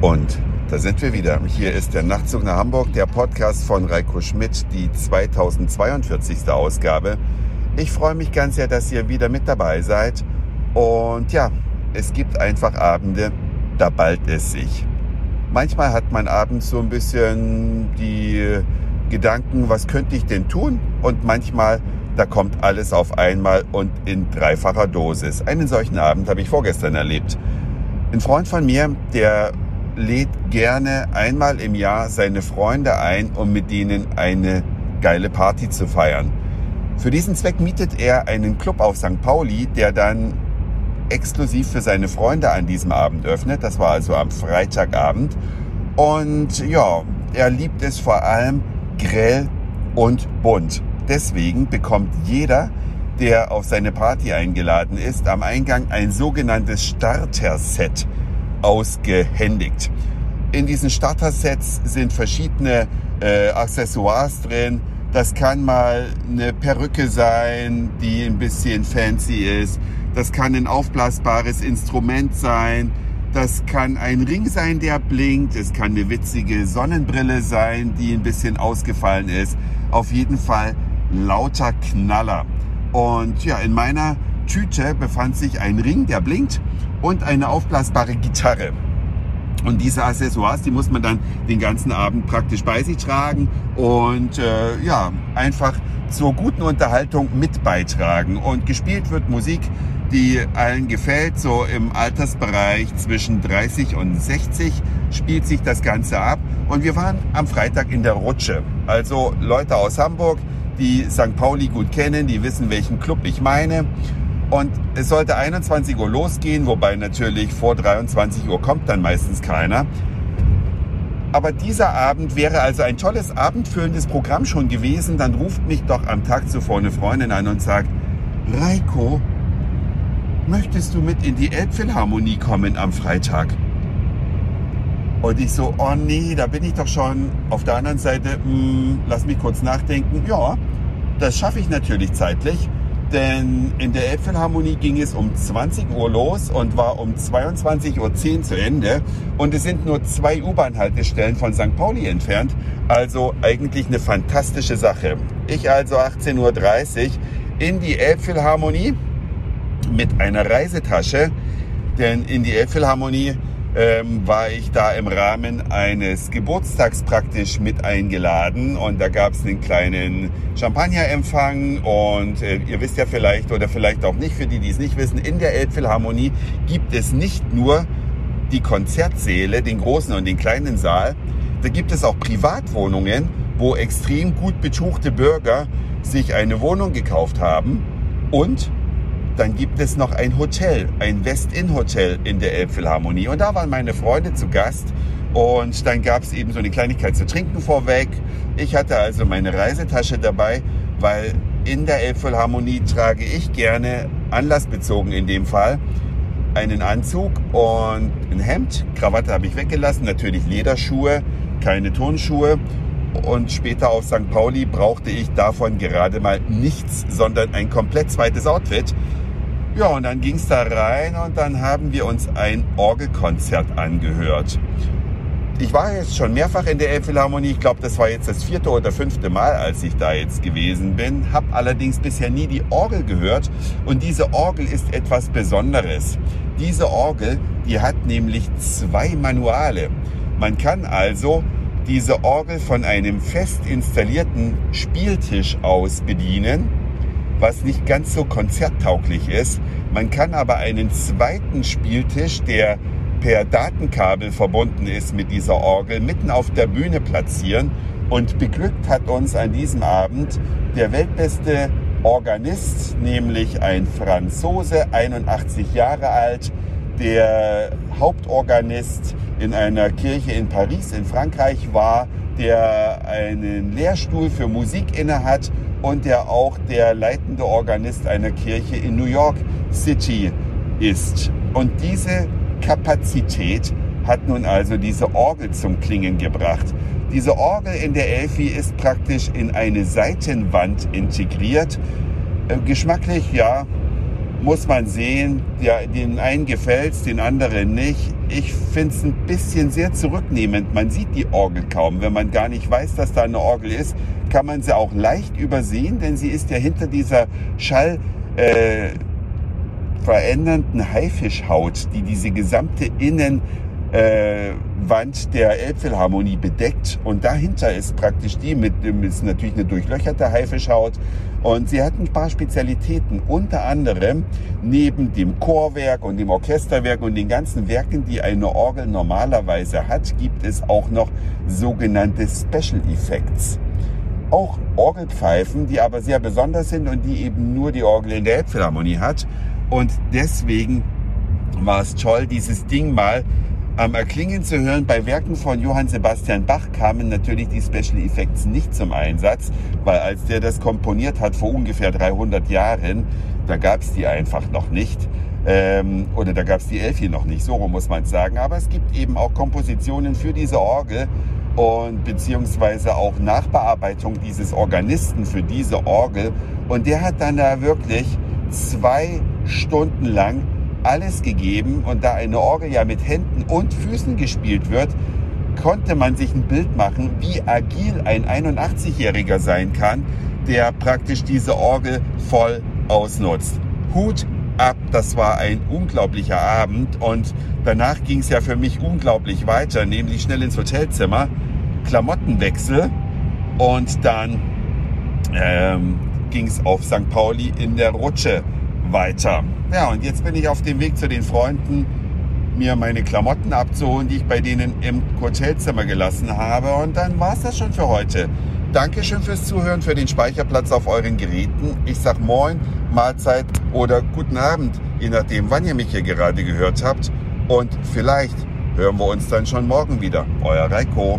Und da sind wir wieder. Hier ist der Nachtzug nach Hamburg, der Podcast von Reiko Schmidt, die 2042. Ausgabe. Ich freue mich ganz sehr, dass ihr wieder mit dabei seid. Und ja, es gibt einfach Abende, da ballt es sich. Manchmal hat man abends so ein bisschen die Gedanken, was könnte ich denn tun? Und manchmal, da kommt alles auf einmal und in dreifacher Dosis. Einen solchen Abend habe ich vorgestern erlebt. Ein Freund von mir, der lädt gerne einmal im Jahr seine Freunde ein, um mit denen eine geile Party zu feiern. Für diesen Zweck mietet er einen Club auf St. Pauli, der dann exklusiv für seine Freunde an diesem Abend öffnet. Das war also am Freitagabend. Und ja, er liebt es vor allem grell und bunt. Deswegen bekommt jeder, der auf seine Party eingeladen ist, am Eingang ein sogenanntes Starter-Set ausgehändigt. In diesen Starter-Sets sind verschiedene äh, Accessoires drin. Das kann mal eine Perücke sein, die ein bisschen fancy ist. Das kann ein aufblasbares Instrument sein. Das kann ein Ring sein, der blinkt. Es kann eine witzige Sonnenbrille sein, die ein bisschen ausgefallen ist. Auf jeden Fall lauter Knaller. Und ja, in meiner Tüte befand sich ein Ring, der blinkt und eine aufblasbare Gitarre. Und diese Accessoires, die muss man dann den ganzen Abend praktisch bei sich tragen und äh, ja, einfach zur guten Unterhaltung mit beitragen. Und gespielt wird Musik, die allen gefällt, so im Altersbereich zwischen 30 und 60 spielt sich das Ganze ab. Und wir waren am Freitag in der Rutsche. Also Leute aus Hamburg, die St. Pauli gut kennen, die wissen, welchen Club ich meine. Und es sollte 21 Uhr losgehen, wobei natürlich vor 23 Uhr kommt dann meistens keiner. Aber dieser Abend wäre also ein tolles abendfüllendes Programm schon gewesen. Dann ruft mich doch am Tag zuvor eine Freundin an und sagt, Reiko, möchtest du mit in die Elbphilharmonie kommen am Freitag? Und ich so, oh nee, da bin ich doch schon. Auf der anderen Seite, mh, hm, lass mich kurz nachdenken. Ja, das schaffe ich natürlich zeitlich. Denn in der Elbphilharmonie ging es um 20 Uhr los und war um 22.10 Uhr zu Ende. Und es sind nur zwei U-Bahn-Haltestellen von St. Pauli entfernt. Also eigentlich eine fantastische Sache. Ich also 18.30 Uhr in die Elbphilharmonie mit einer Reisetasche. Denn in die Elbphilharmonie ähm, war ich da im Rahmen eines Geburtstags praktisch mit eingeladen und da gab es einen kleinen Champagnerempfang und äh, ihr wisst ja vielleicht oder vielleicht auch nicht, für die, die es nicht wissen, in der Elbphilharmonie gibt es nicht nur die Konzertsäle, den großen und den kleinen Saal, da gibt es auch Privatwohnungen, wo extrem gut betuchte Bürger sich eine Wohnung gekauft haben und dann gibt es noch ein Hotel, ein West-In-Hotel in der Elbphilharmonie. Und da waren meine Freunde zu Gast. Und dann gab es eben so eine Kleinigkeit zu trinken vorweg. Ich hatte also meine Reisetasche dabei, weil in der Elbphilharmonie trage ich gerne, anlassbezogen in dem Fall, einen Anzug und ein Hemd. Krawatte habe ich weggelassen, natürlich Lederschuhe, keine Turnschuhe. Und später auf St. Pauli brauchte ich davon gerade mal nichts, sondern ein komplett zweites Outfit. Ja, und dann ging es da rein und dann haben wir uns ein Orgelkonzert angehört. Ich war jetzt schon mehrfach in der Elbphilharmonie. Ich glaube, das war jetzt das vierte oder fünfte Mal, als ich da jetzt gewesen bin. Hab allerdings bisher nie die Orgel gehört. Und diese Orgel ist etwas Besonderes. Diese Orgel, die hat nämlich zwei Manuale. Man kann also diese Orgel von einem fest installierten Spieltisch aus bedienen was nicht ganz so konzerttauglich ist. Man kann aber einen zweiten Spieltisch, der per Datenkabel verbunden ist mit dieser Orgel, mitten auf der Bühne platzieren. Und beglückt hat uns an diesem Abend der weltbeste Organist, nämlich ein Franzose, 81 Jahre alt, der Hauptorganist in einer Kirche in Paris in Frankreich war, der einen Lehrstuhl für Musik innehat und der auch der leitende Organist einer Kirche in New York City ist. Und diese Kapazität hat nun also diese Orgel zum Klingen gebracht. Diese Orgel in der Elfi ist praktisch in eine Seitenwand integriert. Äh, geschmacklich, ja, muss man sehen. Ja, den einen gefällt es, den anderen nicht. Ich finde es ein bisschen sehr zurücknehmend. Man sieht die Orgel kaum. Wenn man gar nicht weiß, dass da eine Orgel ist, kann man sie auch leicht übersehen, denn sie ist ja hinter dieser Schall... Äh, verändernden Haifischhaut, die diese gesamte Innenwand äh, der Elbphilharmonie bedeckt. Und dahinter ist praktisch die mit, ist natürlich eine durchlöcherte Haifischhaut. Und sie hat ein paar Spezialitäten, unter anderem neben dem Chorwerk und dem Orchesterwerk und den ganzen Werken, die eine Orgel normalerweise hat, gibt es auch noch sogenannte Special Effects auch Orgelpfeifen, die aber sehr besonders sind und die eben nur die Orgel in der Elbphilharmonie hat. Und deswegen war es toll, dieses Ding mal am Erklingen zu hören. Bei Werken von Johann Sebastian Bach kamen natürlich die Special Effects nicht zum Einsatz, weil als der das komponiert hat vor ungefähr 300 Jahren, da gab es die einfach noch nicht. Ähm, oder da gab es die Elfie noch nicht, so muss man sagen. Aber es gibt eben auch Kompositionen für diese Orgel und beziehungsweise auch Nachbearbeitung dieses Organisten für diese Orgel. Und der hat dann da wirklich zwei Stunden lang alles gegeben und da eine Orgel ja mit Händen und Füßen gespielt wird, konnte man sich ein Bild machen, wie agil ein 81-Jähriger sein kann, der praktisch diese Orgel voll ausnutzt. Hut ab, das war ein unglaublicher Abend und danach ging es ja für mich unglaublich weiter, nämlich schnell ins Hotelzimmer, Klamottenwechsel und dann ähm, ging es auf St. Pauli in der Rutsche weiter. Ja, und jetzt bin ich auf dem Weg zu den Freunden, mir meine Klamotten abzuholen, die ich bei denen im Hotelzimmer gelassen habe. Und dann war es das schon für heute. Dankeschön fürs Zuhören, für den Speicherplatz auf euren Geräten. Ich sag Moin, Mahlzeit oder guten Abend, je nachdem, wann ihr mich hier gerade gehört habt. Und vielleicht hören wir uns dann schon morgen wieder. Euer Reiko.